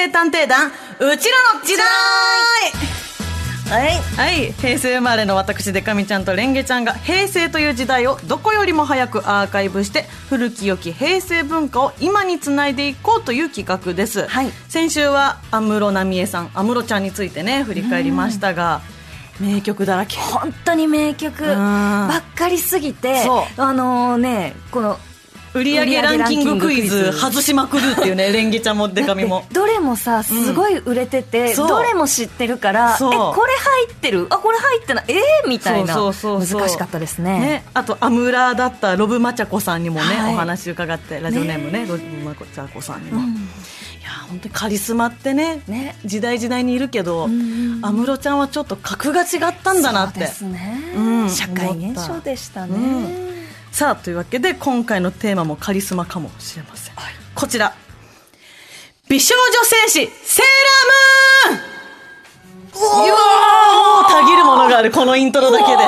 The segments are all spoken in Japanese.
成探偵団、うちらの時代はい。はい。平成生まれの私、デカミちゃんとレンゲちゃんが、平成という時代をどこよりも早くアーカイブして、古き良き平成文化を今につないでいこうという企画です。はい先週は、安室奈美恵さん、安室ちゃんについてね、振り返りましたが、名曲だらけ。本当に名曲ばっかりすぎてそあのねこの売り上げランキングクイズ外しまくるっていうね、レンゲちゃんもデカミも。どれもさすごい売れてて、そう。どれも知ってるからえこれ入ってる？あこれ入ってない。えー、みたいな。そうそうそうそう。難しかったですね。ね、あとアムラーだったロブマチャコさんにもね、はい。お話伺ってラジオネームねロブマチャコさんにも、いや本当にカリスマってねね。時代時代にいるけどん安室ちゃんはちょっと格が違ったんだなって。そうですね、うん。社会現象でしたね、うんさあというわけで今回のテーマもカリスマかもしれません、こちら美少女戦士セーラームーンもうたぎるものがあるこのイントロだけで。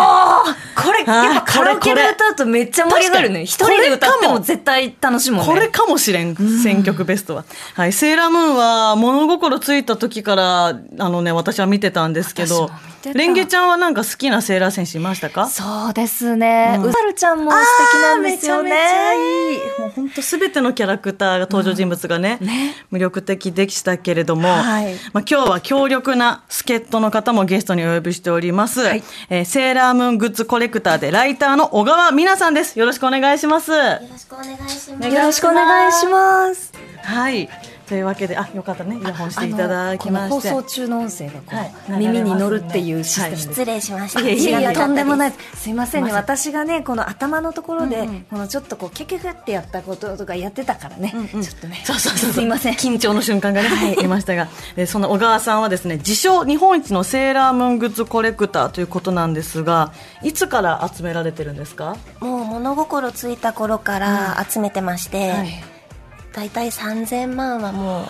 これやっぱカラオケで歌うとめっちゃ盛り上がるね。一人で歌ってもも。絶対楽しいもんね。これかもしれん、選曲ベストは。はい、セーラームーンは物心ついた時から、あのね、私は見てたんですけどレンゲちゃんはなんか好きなセーラー戦士いましたか？そうですね、ううんさるちゃんも素敵なんですよね。めちゃめちゃいい。もう本当すべてのキャラクターが登場人物がね、ね魅力的でしたけれども、はいまあ今日は強力な助っ人の方もゲストにお呼びしております。はいえーセーラームーングッズコレクターでライターの小川美奈さんです。よろしくお願いします。よろしくお願いします。よろしくお願いしますはい。というわけで、あ、よかったね。イヤホンしていただきまして。放送中の音声がこう、はい。耳に乗るっていうシステム。です、失礼しました。いえいえいえいやいやとんでもない。い。すいませんね。私がねこの頭のところで、うんうん。このちょっとこうキュキュキュってやったこととかやってたからね、うんうん。ちょっとね。そうそうそう。すいません。緊張の瞬間がね、ありましたが、でその小川さんはですね、自称日本一のセーラームーングッズコレクターということなんですが、いつから集められてるんですか？もう物心ついた頃から集めてまして、はいだいたい3000万はもう、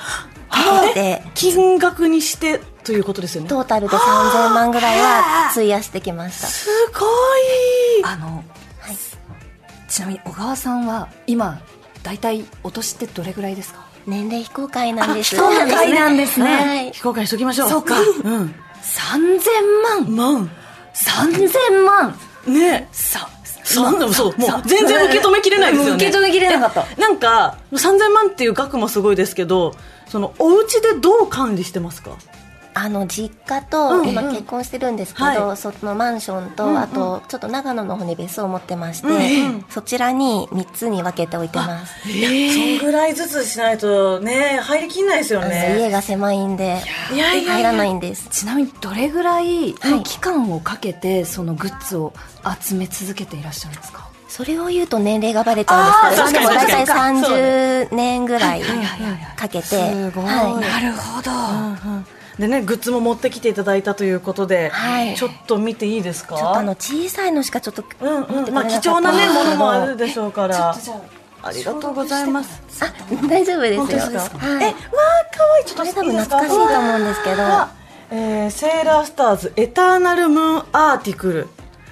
かけて、金額にしてということですよね。トータルで3000万ぐらいは費やしてきました。すごいあのはい。ちなみに小川さんは今大体お年ってどれぐらいですか？年齢非公開なんです。非公開なんですねはい。非公開しときましょう。そうかうん。3000万万。3000万ねさそう、そう、もう全然受け止めきれないですよね。受け止めきれなかった。えなんか、3000万っていう額もすごいですけど、その、お家でどう管理してますか？あの実家うんとうん。今結婚してるんですけど、はい。そのマンションと、あとちょっと長野の方に別荘を持ってまして、うんそちらに3つに分けておいてます、えそんぐらいずつしないとね、入りきんないですよね。家が狭いんでいやいやいや。入らないんです。ちなみにどれぐらい期間をかけてそのグッズを集め続けていらっしゃるんですか？それを言うと年齢がバレちゃうんですけどでも大体確かに。30年ぐらいかけてすごい。はい。なるほど、でね、グッズも持ってきていただいたということで、はいちょっと見ていいですか？ちょっとあの小さいのしかちょっとうんうん、まあ貴重なね、ものもあるあでしょうから。ありがとうございます。大丈夫ですよすか？はいえ、わー、かわいい。ちょっと多分懐かしいと思うんですけどわえーセーラースターズエターナルムーンアーティクル。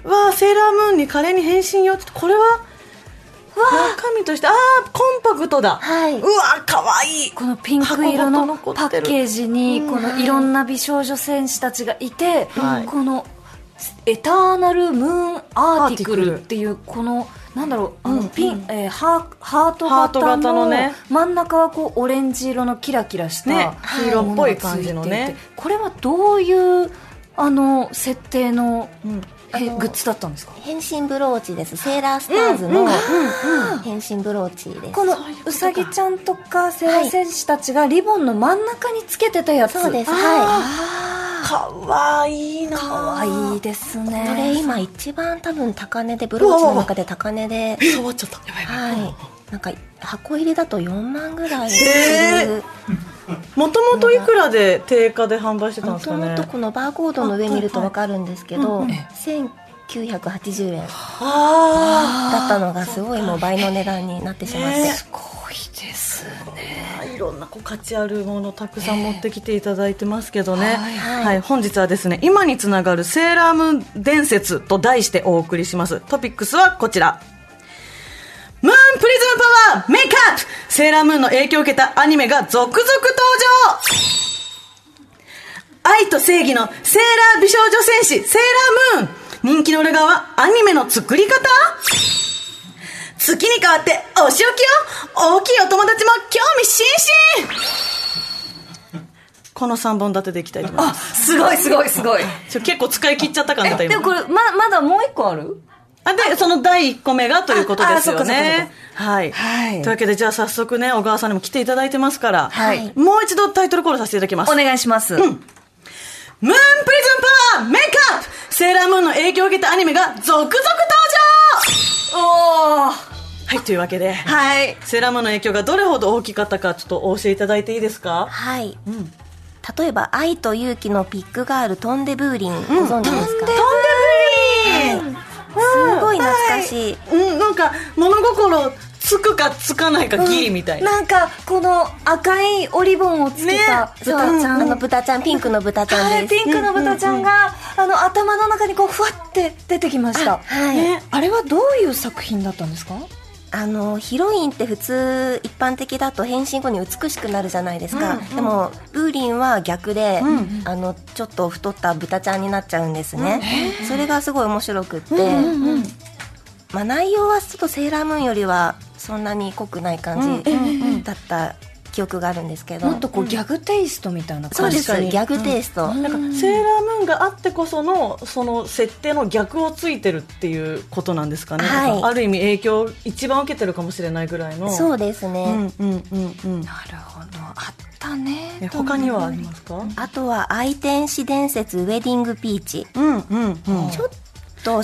わあ、セーラームーンに華麗に変身よ。これは中身として、あー、コンパクトだ。はい。うわかわいい。このピンク色のパッケージにこのいろんな美少女戦士たちがいて、はい。このエターナルムーンアーティクルル。っていうこのなんだろうあのうんピン、えーハーハートハート型のね。真ん中はこうオレンジ色のキラキラした、ね黄色っぽい感じのね。これはどういうあの設定の、うんえグッズだったんですか？変身ブローチです。セーラースターズの変身ブローチです。このうさぎちゃんとかセーラー戦士たちがリボンの真ん中につけてたやつ。そうです。はかわいいな。かわいいですいね。これ今一番多分高値でブローチの中で高値で。触っちゃった。はい。なんか箱入りだと4万ぐらいすえるもともといくらで定価で販売してたんもとですかね？もとこのバーコードの上見ると分かるんですけど、うんうん1980円あ。だったのがすごいもう倍の値段になってしまって、ねすごいですね。あいろんなこう価値あるものたくさん持ってきていただいてますけどね、はい。はい。本日はですね今につながるセーラームーン伝説と題してお送りします。トピックスはこちら。ムーンプリズムパワーメイクアップ。セーラームーンの影響を受けたアニメが続々登場。愛と正義のセーラー美少女戦士セーラームーン。人気の裏側アニメの作り方？月に変わってお仕置きよ大きいお友達も興味津々。この3本立てでいきたいと思います。すごいすごいすごい。結構使い切っちゃった感じだった今。でもこれままだもう一個ある？あで、その第1個目がということですよね。はい。はい。というわけで、じゃあ早速ね、小川さんにも来ていただいてますから、はい。もう一度タイトルコールさせていただきます。お願いします、ムーンプリズムパワーメイクアップセーラームーンの影響を受けたアニメが続々登場。おー。はい、というわけで、はい。セーラームーンの影響がどれほど大きかったか、ちょっとお教えいただいていいですか？はい。ん。例えば、愛と勇気のピックガール、トンデブーリン、ご存知ですか、トンデブリーすごい懐かしい。うん、なんか、物心つくかつかないかギリみたいな。なんかこの赤いおリボンをつけた豚ちゃん、あの豚ちゃん、ピンクの豚ちゃはいんです。ピンクの豚ちゃんが、あの頭の中にこうふわって出てきましたはい。ねあれはどういう作品だったんですか？あのヒロインって普通一般的だと変身後に美しくなるじゃないですか、でもブーリンは逆で、あのちょっと太った豚ちゃんになっちゃうんですね、それがすごい面白くって、まあ、内容はちょっとセーラームーンよりはそんなに濃くない感じだった記憶があるんですけど、もっとこうギャグテイストみたいなそうです感じ確かに。ギャグテイスト、なんかセーラームーンがあってこそのその設定の逆をついてるっていうことなんですかね、はい。ある意味影響を一番受けてるかもしれないぐらいの。そうですね、うんうんうんうん。なるほど。あったね。え他にはありますか？あとは愛天使伝説ウェディングピーチ。うんうんうん。ちょっと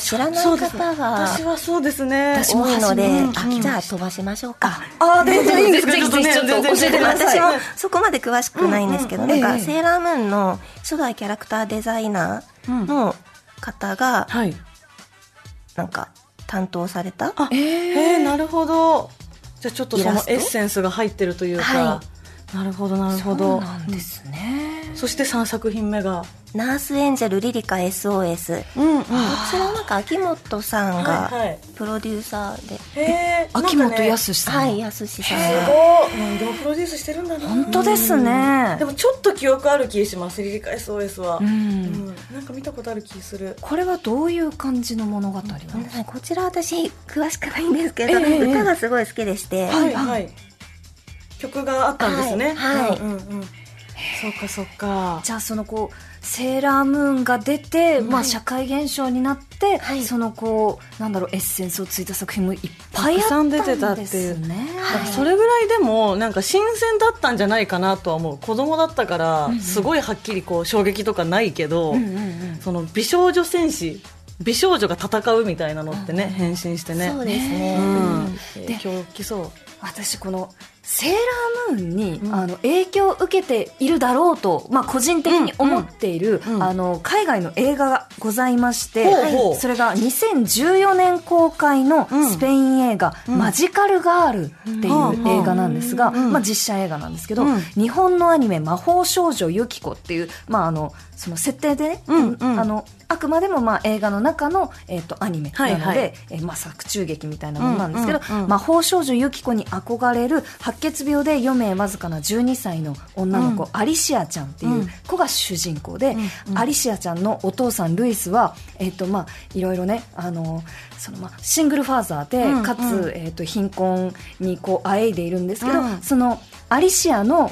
知らない方が私はそうですね。私も多いので、うじゃあ飛ばしましょうか。あ全然いいんですか？ぜひぜひちょっとねちょっと教えてください。私もそこまで詳しくないんですけど、うんうんなんか、ええ。セーラームーンの初代キャラクターデザイナーの方が、はい。なんか、担当されたあへえなるほど。じゃあちょっとそのエッセンスが入ってるというか、はなるほどなるほそうどなんですね。そして3作品目が？ナースエンジェルリリカ SOS。うんうん。こちらはなんか、秋元さんはいがはい。プロデューサーで、へえ秋元康さん、はい、やすしさんすが。ごい。何でもプロデュースしてるんだな。本当ですね。でもちょっと記憶ある気しますリリカ SOS は、ううん。んなんか見たことある気する。これはどういう感じの物語なんですか？こちら私詳しくないんですけど、ええ。歌がすごい好きでして、はいはい曲があったんですね。はいはい。うんうんうん。そうかそうか。じゃあそのこうセーラームーンが出て、まあ、社会現象になって、はい。そのこうなんだろうエッセンスをついた作品もいっぱいあたくさん出てったっていうすね。だからそれぐらいでもなんか新鮮だったんじゃないかなとは思う。子供だったからすごいはっきりこう衝撃とかないけど、うんうんうん。その美少女戦士美少女が戦うみたいなのってね、変身してね。そうですね、うん。で影響大きそう。私このセーラームーンに、うん。あの影響を受けているだろうと、まあ、個人的に思っている、うんうんあの海外の映画がございまして、ほうほう。それが2014年公開のうん。スペイン映画「うん。マジカルガール」っていう映画なんですが、うんまあ、実写映画なんですけど、うん。日本のアニメ「魔法少女ユキコ」っていう、まあ、あのその設定でね、うんうん。あのあくまでもまあ映画の中の、えー、とアニメなので、はいはい。えーまあ、作中劇みたいなものなんですけど、魔法少女ユキコに憧れる白血病で余命わずかな12歳の女の子、うん。アリシアちゃんっていう子が主人公で、うんうん。アリシアちゃんのお父さんルイスは、えっとまあ、いろいろねあのそのまあシングルファーザーで、うんかつ、うんえっと貧困にこうあえいでいるんですけど、うん。そのアリシアの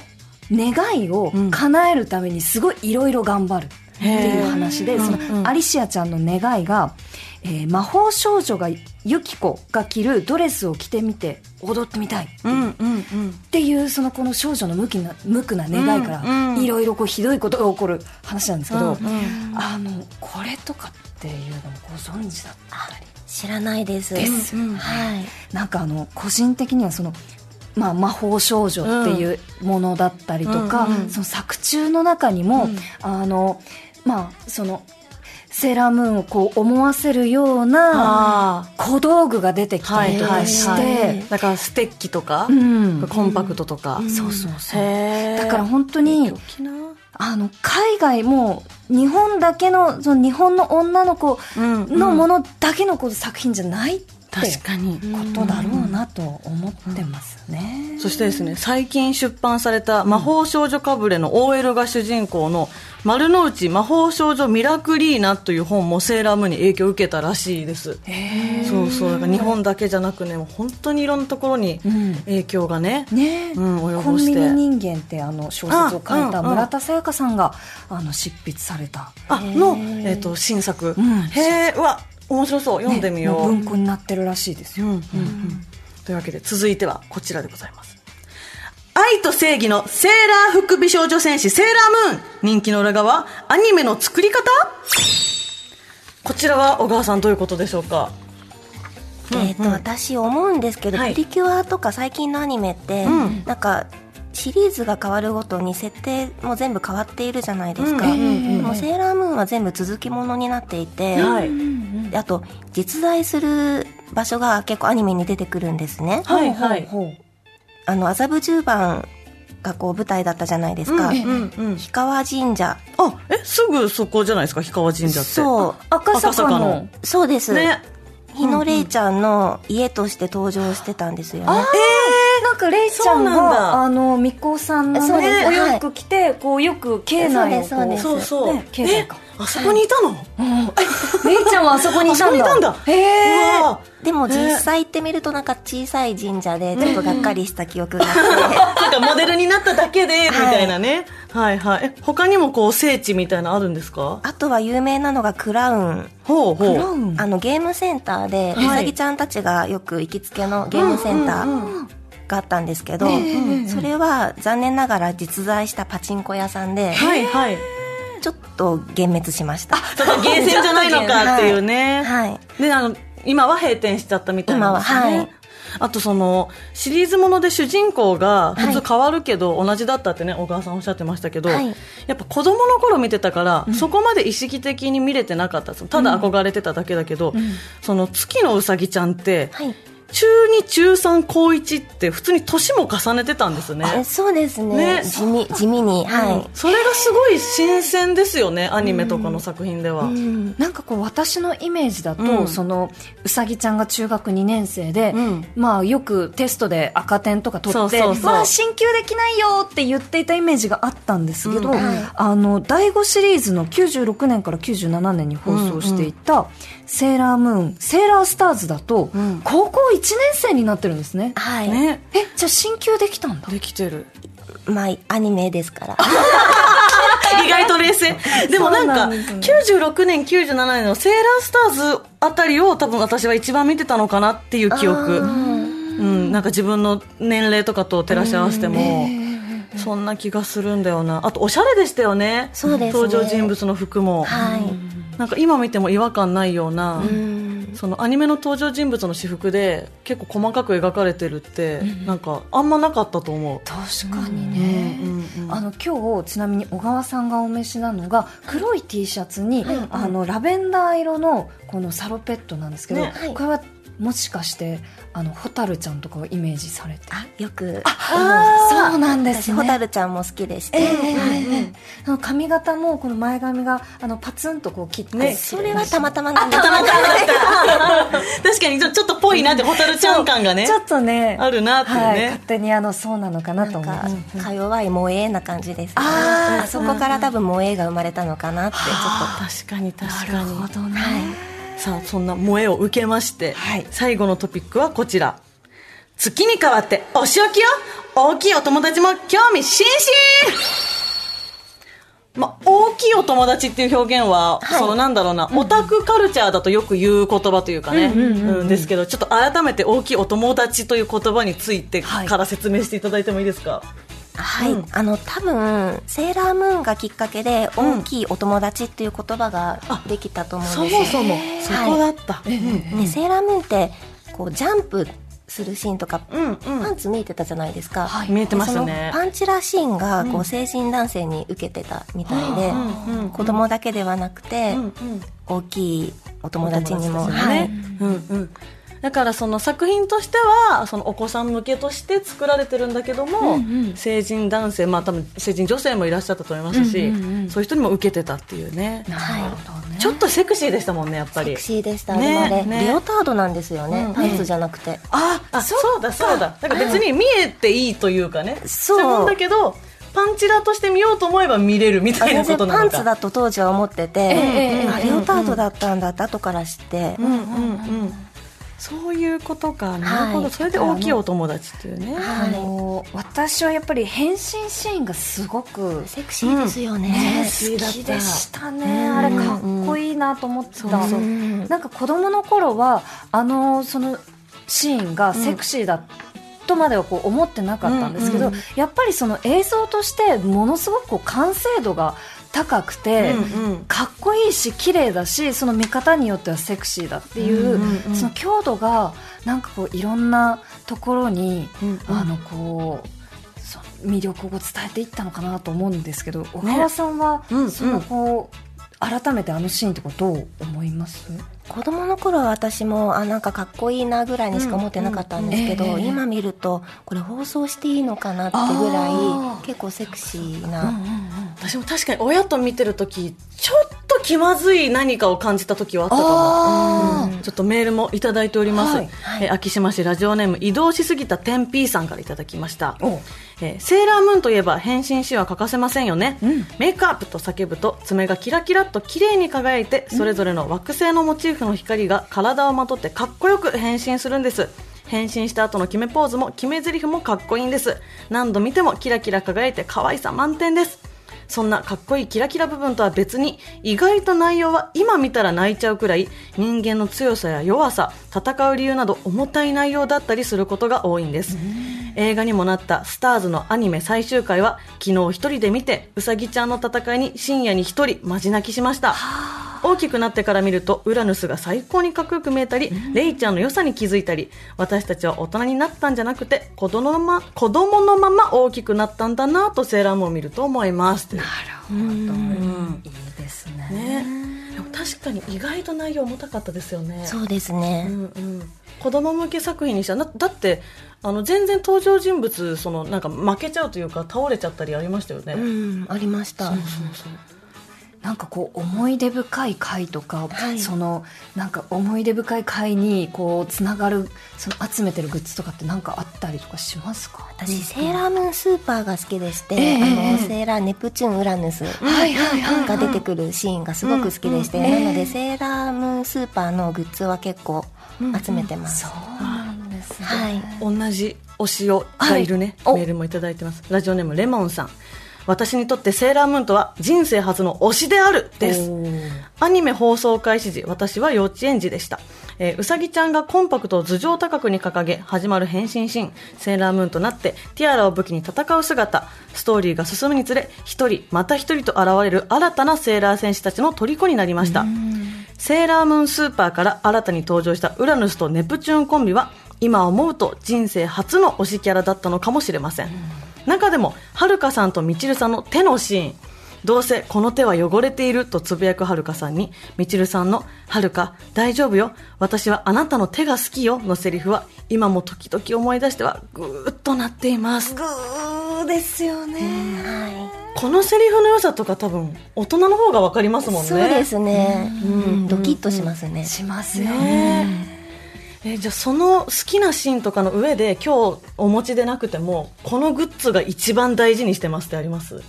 願いを叶えるためにすごいいろいろ頑張るっていう話で、そのうんうん。アリシアちゃんの願いが、えー魔法少女がユキコが着るドレスを着てみて踊ってみたい。っていううんうんうん。っていうそのこの少女の無気な無垢な願いかうんうん。らいろいろこうひどいことが起こる話なんですけど、うんうん。あのこれとかっていうのもご存知だったり？知らないです。ですうん。はい。なんかあの個人的にはその、まあ、魔法少女っていうものだったりとか、うんうん。その作中の中にも、うん。あのまあそのセーラームーンをこう思わせるようなあ小道具が出てきたりとかして、はいはい。はいだからステッキとか、うん。コンパクトとか、そうそうそう。へー。だから本当にあの海外も日本だけのその日本の女の子うんのものだけのこう作品じゃないっって確かに。ことだろうなと思ってますね。そしてですね、最近出版された魔法少女かぶれの OL が主人公の丸の内魔法少女ミラクリーナという本もセーラームーンに影響を受けたらしいです。そうそう、だから日本だけじゃなくね、もう本当にいろんなところにん。影響がね、ね。うん、及コンビぼして。ニ人間ってあの小説を書いた村田沙耶香さんがあの執筆された、あ、の、えっ、と、新作。ん。へえ、うわ、面白そう。読んでみよう。ねも文庫になってるらしいですよ。うんうんうん。というわけで続いてはこちらでございます。愛と正義のセーラー服美少女戦士セーラームーン。人気の裏側。アニメの作り方？こちらは小川さんどういうことでしょうか？えっと私思うんですけど、はい。プリキュアとか最近のアニメって、うん。なんかシリーズが変わるごとに設定も全部変わっているじゃないですか、うんうんうん。でもセーラームーンは全部続きものになっていて、はいであと実在する場所が結構アニメに出てくるんですね、はいはい。あの麻布十番がこう舞台だったじゃないですか、うんうんうん。氷川神社。あえすぐそこじゃないですか？氷川神社って。そう。赤坂の。そうです、ね。日野レイちゃんの家として登場してたんですよね、なんかレイちゃんがあのみこさんのお洋服着てこうよく境内をこそうです。そうそう、ね境内か。えあそこにいたの、レイちゃんはあそこにいたんだ。んだ。へでも実際行ってみるとなんか小さい神社でちょっとがっかりした記憶があって、なんかモデルになっただけで、みたいなね。はいはい。え、他にもこう、聖地みたいなのあるんですか？あとは有名なのがクラウン。ほうほう。うんあのゲームセンターではい。うさぎちゃんたちがよく行きつけのゲームセンターがあったんですけど、それは残念ながら実在したパチンコ屋さんではいはい。ちょっと幻滅しました。ちょっとゲーセンじゃないのか っていうね。はい。で、あの、今は閉店しちゃったみたいな。んですね。今ははい。あとその、シリーズもので主人公が普通変わるけど同じだったってね、小川さんおっしゃってましたけど、はい。やっぱ子供の頃見てたから、そこまで意識的に見れてなかった。ただ憧れてただけだけど、その月のうさぎちゃんって、はい中2中3高1って普通に年も重ねてたんですね。えそうですね。ね。地味地味に。はい、それがすごい新鮮ですよね、アニメとかの作品では。うん。なんかこう私のイメージだと、うん。そのうさぎちゃんが中学2年生で、うん。まあよくテストで赤点とか取ってそうそうそう。わあ進級できないよって言っていたイメージがあったんですけど、うん。あの第5シリーズの96年から97年に放送していた、セーラームーンセーラースターズだと、ん。高校1年生になってるんですね。はい、ね、えじゃあ進級できたんだ。できてる。まあアニメですから。意外と冷静。でもなんか、そうなんですね。96年、97年のセーラースターズあたりを多分私は一番見てたのかなっていう記憶。うん、なんか自分の年齢とかと照らし合わせても、そんな気がするんだよな。あと、おしゃれでしたよね。ね。登場人物の服も。はいなんか今見ても違和感ないような、うん。そのアニメの登場人物の私服で結構細かく描かれてるって、なんかあんまなかったと思う。確かにね、うんうんあの今日ちなみに小川さんがお召しなのが黒い T シャツに、あのラベンダー色のこのサロペットなんですけど、ね。はい。これはもしかしてあのホタルちゃんとかをイメージされて？あよく。そうなんですね。私ホタルちゃんも好きでして、ええはい。ええ。あの髪型もこの前髪があのパツンとこう切って、ねそれはたまたまなんです。たまたま。確かにちょちょっとぽいなって、ホタルちゃん感がねち。ょっとねあるなってね。はい、勝手にあのそうなのかなとかか弱い萌えな感じですね。あそこから多分萌えが生まれたのかなってちょっ確かに確かなるにほどね、さあそんな萌えを受けまして、はい。最後のトピックはこちら。月に変わってお仕置きよ。大きいお友達も興味津々。まあ、大きいお友達っていう表現は、はい。そのなんだろうな、オタクカルチャーだとよく言う言葉というかね、うんですけど、ちょっと改めて大きいお友達という言葉についてはいから説明していただいてもいいですか、とはい、あの多分セーラームーンがきっかけで大きいお友達っていう言葉ができたと思うんそです。もそも、そこだった。でセーラームーンってこうジャンプするシーンとか、うんうん。パンツ見えてたじゃないですか、はい。見えてましたね。パンチラシーンがこう成人男性に受けてたみたいで、うんうん子供だけではなくて、うんうん。大きいお友達にもね。はい。うんうんだからその作品としてはそのお子さん向けとして作られてるんだけども、成人男性まあ多分成人女性もいらっしゃったと思いますし、そういう人にも受けてたっていうね。なるほどね。ちょっとセクシーでしたもんねやっぱり。セクシーでしたね。ね。ね。レオタードなんですよね、うんパンツじゃなくて、ああそうだそうだ。だから別に見えていいというかね。そう。違うんだけどパンチラとして見ようと思えば見れるみたいなことなのか。ツだと当時は思ってて、ええあレオタードだったんだって後から知って、うんうんうんそういうことか。なるほど、はいそれで大きいお友達っていうね、あの私はやっぱり変身シーンがすごくセクシーですよね、ね、好きでしたね、あれかっこいいなと思ってた、なんか子供の頃はあのそのシーンがセクシーだとまではこう思ってなかったんですけど、やっぱりその映像としてものすごくこう完成度が高くて、うんうん。かっこいいし綺麗だしその見方によってはセクシーだっていう,、うんうんうんその強度がなんかこういろんなところに、うんうん。あのこう魅力を伝えていったのかなと思うんですけど小川さんは、うんうん。そのこう改めてあのシーンってことどう思います、子供の頃は私もあなんかかっこいいなぐらいにしか思ってなかったんですけど、うんうん。ええ今見るとこれ放送していいのかなってぐらい結構セクシーな、私も確かに親と見てるときちょっと気まずい何かを感じたときはあったかも。あうん。ちょっとメールもいただいております、はいえー秋島市ラジオネーム移動しすぎた天 P さんからいただきました。おえーセーラームーンといえば変身シーンは欠かせませんよね、うん。メイクアップと叫ぶと爪がキラキラっと綺麗に輝いてそれぞれの惑星のモチーフの光が体をまとってかっこよく変身するんです。変身した後の決めポーズも決め台詞もかっこいいんです。何度見てもキラキラ輝いて可愛さ満点ですそんなかっこいいキラキラ部分とは別に意外と内容は今見たら泣いちゃうくらい人間の強さや弱さ戦う理由など重たい内容だったりすることが多いんです。映画にもなった「スターズ」のアニメ最終回は昨日一人で見てうさぎちゃんの戦いに深夜に一人マジ泣きしました大きくなってから見るとウラヌスが最高にかっこよく見えたり、レイちゃんの良さに気づいたり私たちは大人になったんじゃなくて子供のま子供のまま大きくなったんだなとセーラームーンを見ると思います。なるほど。いいですね。ね。確かに意外と内容重たかったですよね。そうですね、うんうん、子供向け作品にしたらだだってあの全然登場人物そのなんか負けちゃうというか倒れちゃったりありましたよね、うんありました。そうそうなんかこう思い出深い回とか、はい。そのなんか思い出深い回にこうつながるその集めてるグッズとかってなんかあったりとかしますか？私、セーラームーンスーパーが好きでして、ええあのええセーラーネプチューンウラヌスはいはいはいが出てくるシーンがすごく好きでして、うんうんなのでセーラームーンスーパーのグッズは結構集めてます、そうなんですね。はい。同じ推しをがいるね、はい。お。メールもいただいてます。ラジオネームレモンさん私にとってセーラームーンとは人生初の推しであるです。アニメ放送開始時私は幼稚園児でした、えーうさぎちゃんがコンパクトを頭上高くに掲げ始まる変身シーン。セーラームーンとなってティアラを武器に戦う姿。ストーリーが進むにつれ一人また一人と現れる新たなセーラー戦士たちの虜になりました。セーラームーンスーパーから新たに登場したウラヌスとネプチューンコンビは今思うと人生初の推しキャラだったのかもしれません、中でもはるかさんとみちるさんの手のシーン。どうせこの手は汚れているとつぶやくはるかさんにみちるさんの「はるか大丈夫よ。私はあなたの手が好きよ」のセリフは今も時々思い出してはぐーっとなっています。グーですよね、このセリフの良さとか多分大人の方が分かりますもんね。そうですね、うん。うん。ドキッとしますね、しますねえじゃあその好きなシーンとかの上で今日お持ちでなくてもこのグッズが一番大事にしてますってあります？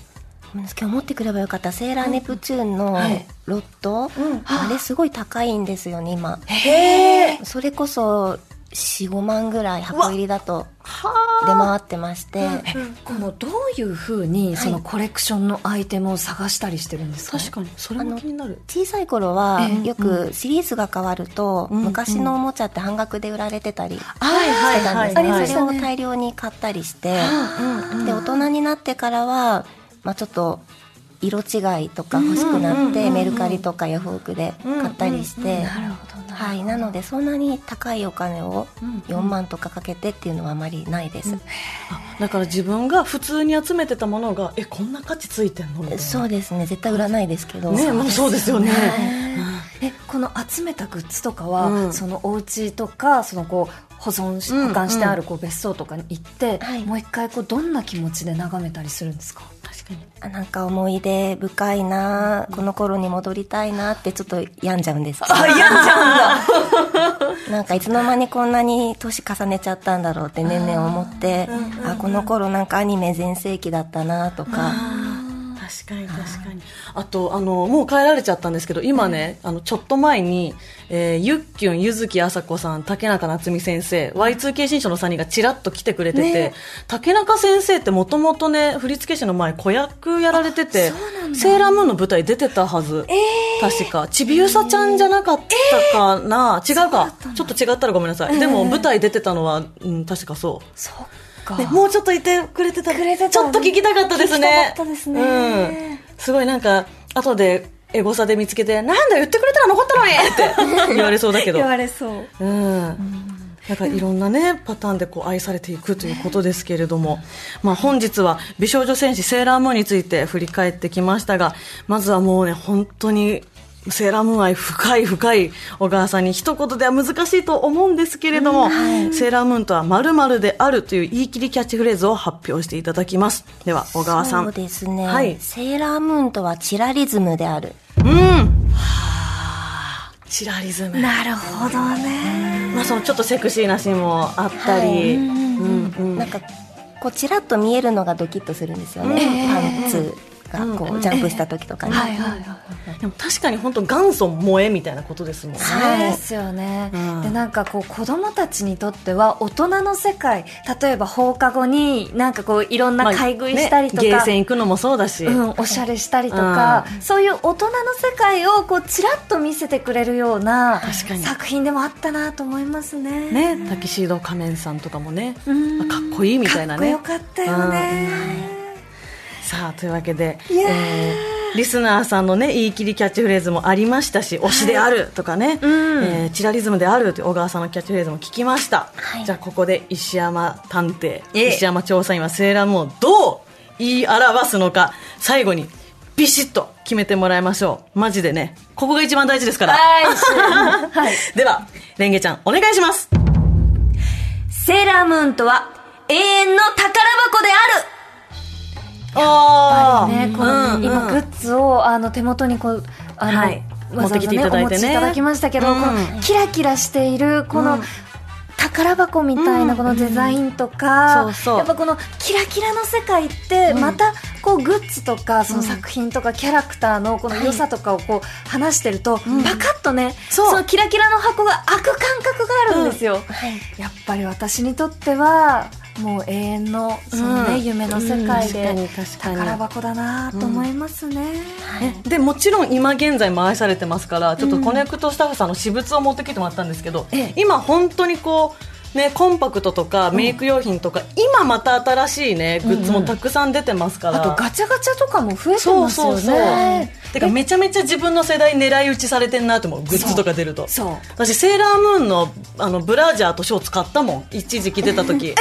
今日持ってくればよかった。セーラーネプチューンのはい。ロット、あれすごい高いんですよね今。それこそ45万ぐらい箱入りだとは出回ってまして、このどういうふうにそのコレクションのアイテムを探したりしてるんですか、確かに。それも気になる。小さい頃はええ。よくシリーズが変わると、うん昔のおもちゃって半額で売られてたりしてはいはいたんですね、はいはいそれを大量に買ったりして、で大人になってからは、まあ、ちょっと色違いとか欲しくなっうんうんうんうんてメルカリとかヤフオクで買ったりして、はい、なのでそんなに高いお金を4万とかかけてっていうのはあまりないです、あだから自分が普通に集めてたものがえこんな価値ついてんのそうですね。絶対売らないですけど。ねもうそうですよね、えこの集めたグッズとかは、うん。そのお家とかそのこう保存しうん保管してあるこう別荘とかに行って、はい。もう一回こうどんな気持ちで眺めたりするんですか？確かに。あなんか思い出深いなこの頃に戻りたいなってちょっと病んじゃうんです。けどあ病んじゃ なんかいつの間にこんなに年重ねちゃったんだろうって年々思ってあこの頃なんかアニメ全盛期だったなとか確かに確かに。あとあのもう帰られちゃったんですけど今ね、あのちょっと前に、えーゆっきゅんゆずきあさこさん竹中夏実先生 Y2K 新書の3人がちらっと来てくれてて、竹中先生ってもともとね振付師の前子役やられててセーラームーンの舞台出てたはず、確か。ちびうさちゃんじゃなかったかな、違うか。ちょっと違ったらごめんなさい、でも舞台出てたのは、うん、確かそう。そっか、ね、もうちょっといてくれてた。くれてたちょっと聞きたかったですね。たですね。うん、すごいなんか後でエゴサで見つけてなんだ言ってくれたら残ったのにって。言われそうだけど。言われそう。うん。なんかいろんなね、パターンでこう愛されていくということですけれども、まあ本日は美少女戦士セーラームーンについて振り返ってきましたが、まずはもうね、本当にセーラームーン愛深い深い小川さんに一言では難しいと思うんですけれども、セーラームーンとは〇〇であるという言い切りキャッチフレーズを発表していただきます。では小川さん。そうですね、はい。セーラームーンとはチラリズムである。うん。チラリズム。なるほどね。まあそのちょっとセクシーなシーンもあったり、はい。うんうんなんかこうチラッと見えるのがドキッとするんですよね、パンツがこうんうジャンプした時とかに、はいはいはいでも確かに本当元祖萌えみたいなことですもんね。そうですよね、うん。でなんかこう子供たちにとっては大人の世界。例えば放課後になんかこういろんな買い食いしたりとか、まあねゲーセン行くのもそうだし、うん、おしゃれしたりとか、そういう大人の世界をこうちらっと見せてくれるような作品でもあったなと思いますね。ね、タキシード仮面さんとかもね、うん。あかっこいいみたいなね。かっこよかったよね。さあというわけで、えーリスナーさんのね言い切りキャッチフレーズもありましたし推しであるとかね、うん。えーチラリズムであるという小川さんのキャッチフレーズも聞きました、はい。じゃあここで石山探偵ええ。石山調査員はセーラームーンをどう言い表すのか最後にビシッと決めてもらいましょう。マジでねここが一番大事ですから。はい、はい。ではレンゲちゃんお願いします。セーラームーンとは永遠の宝箱であるあね、この、今グッズをあの手元にこうあの、はい。持ってきていただいてね。お持ちいただきましたけど、うん。このキラキラしているこの、うん。宝箱みたいなこのデザインとか、そうそう。やっぱこのキラキラの世界ってうん。またこうグッズとかその作品とかキャラクターのこの良さとかをこう話してると、パカッとね、そう。のキラキラの箱が開く感覚があるんですよ、はい。やっぱり私にとってはもう永遠のそのね、うん。夢の世界で、宝箱だなと思いますね、えでもちろん今現在も愛されてますからちょっとコネクトスタッフさんの私物を持ってきてもらったんですけど、ええ。今本当にこうね、コンパクトとかメイク用品とか、今また新しいねグッズもたくさん出てますから、あとガチャガチャとかも増えてますよそうそうねてかめちゃめちゃ自分の世代狙い撃ちされてんなと思うグッズとか出ると。そう。私セーラームーンのあのブラジャーとショーツ買ったもん。一時期出た時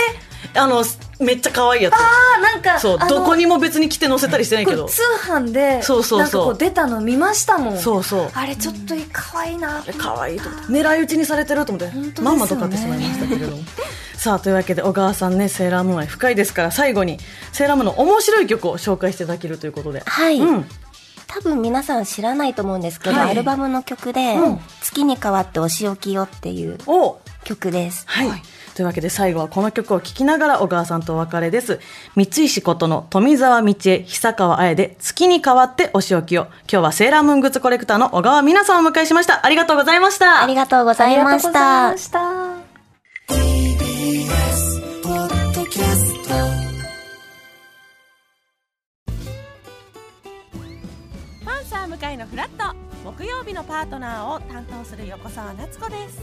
あのめっちゃ可愛いやつ。あーなんかそうどこにも別に着て載せたりしてないけど通販でそうそうそう。なんかこう出たの見ましたもん。そうそう。あれちょっと可愛いな。可愛いと思って。狙い撃ちにされてると思って、まんまと買ってしまいましたけれども。さあというわけで小川さんねセーラームーン愛深いですから最後にセーラームーンの面白い曲を紹介していただけるということで。はい、うん。多分皆さん知らないと思うんですけど、はい。アルバムの曲でうん「月に代わってお仕置きよ」っていう。お曲です。はい、というわけで最後はこの曲を聴きながら小川さんとお別れです。三石ことの富澤道恵久川綾で月に代わってお仕置きを。今日はセーラームーングッズコレクターの小川美奈さんをお迎えしました。ありがとうございました。ありがとうございましありがとうございたました。パンサー向かいのフラット。木曜日のパートナーを担当する横澤夏子です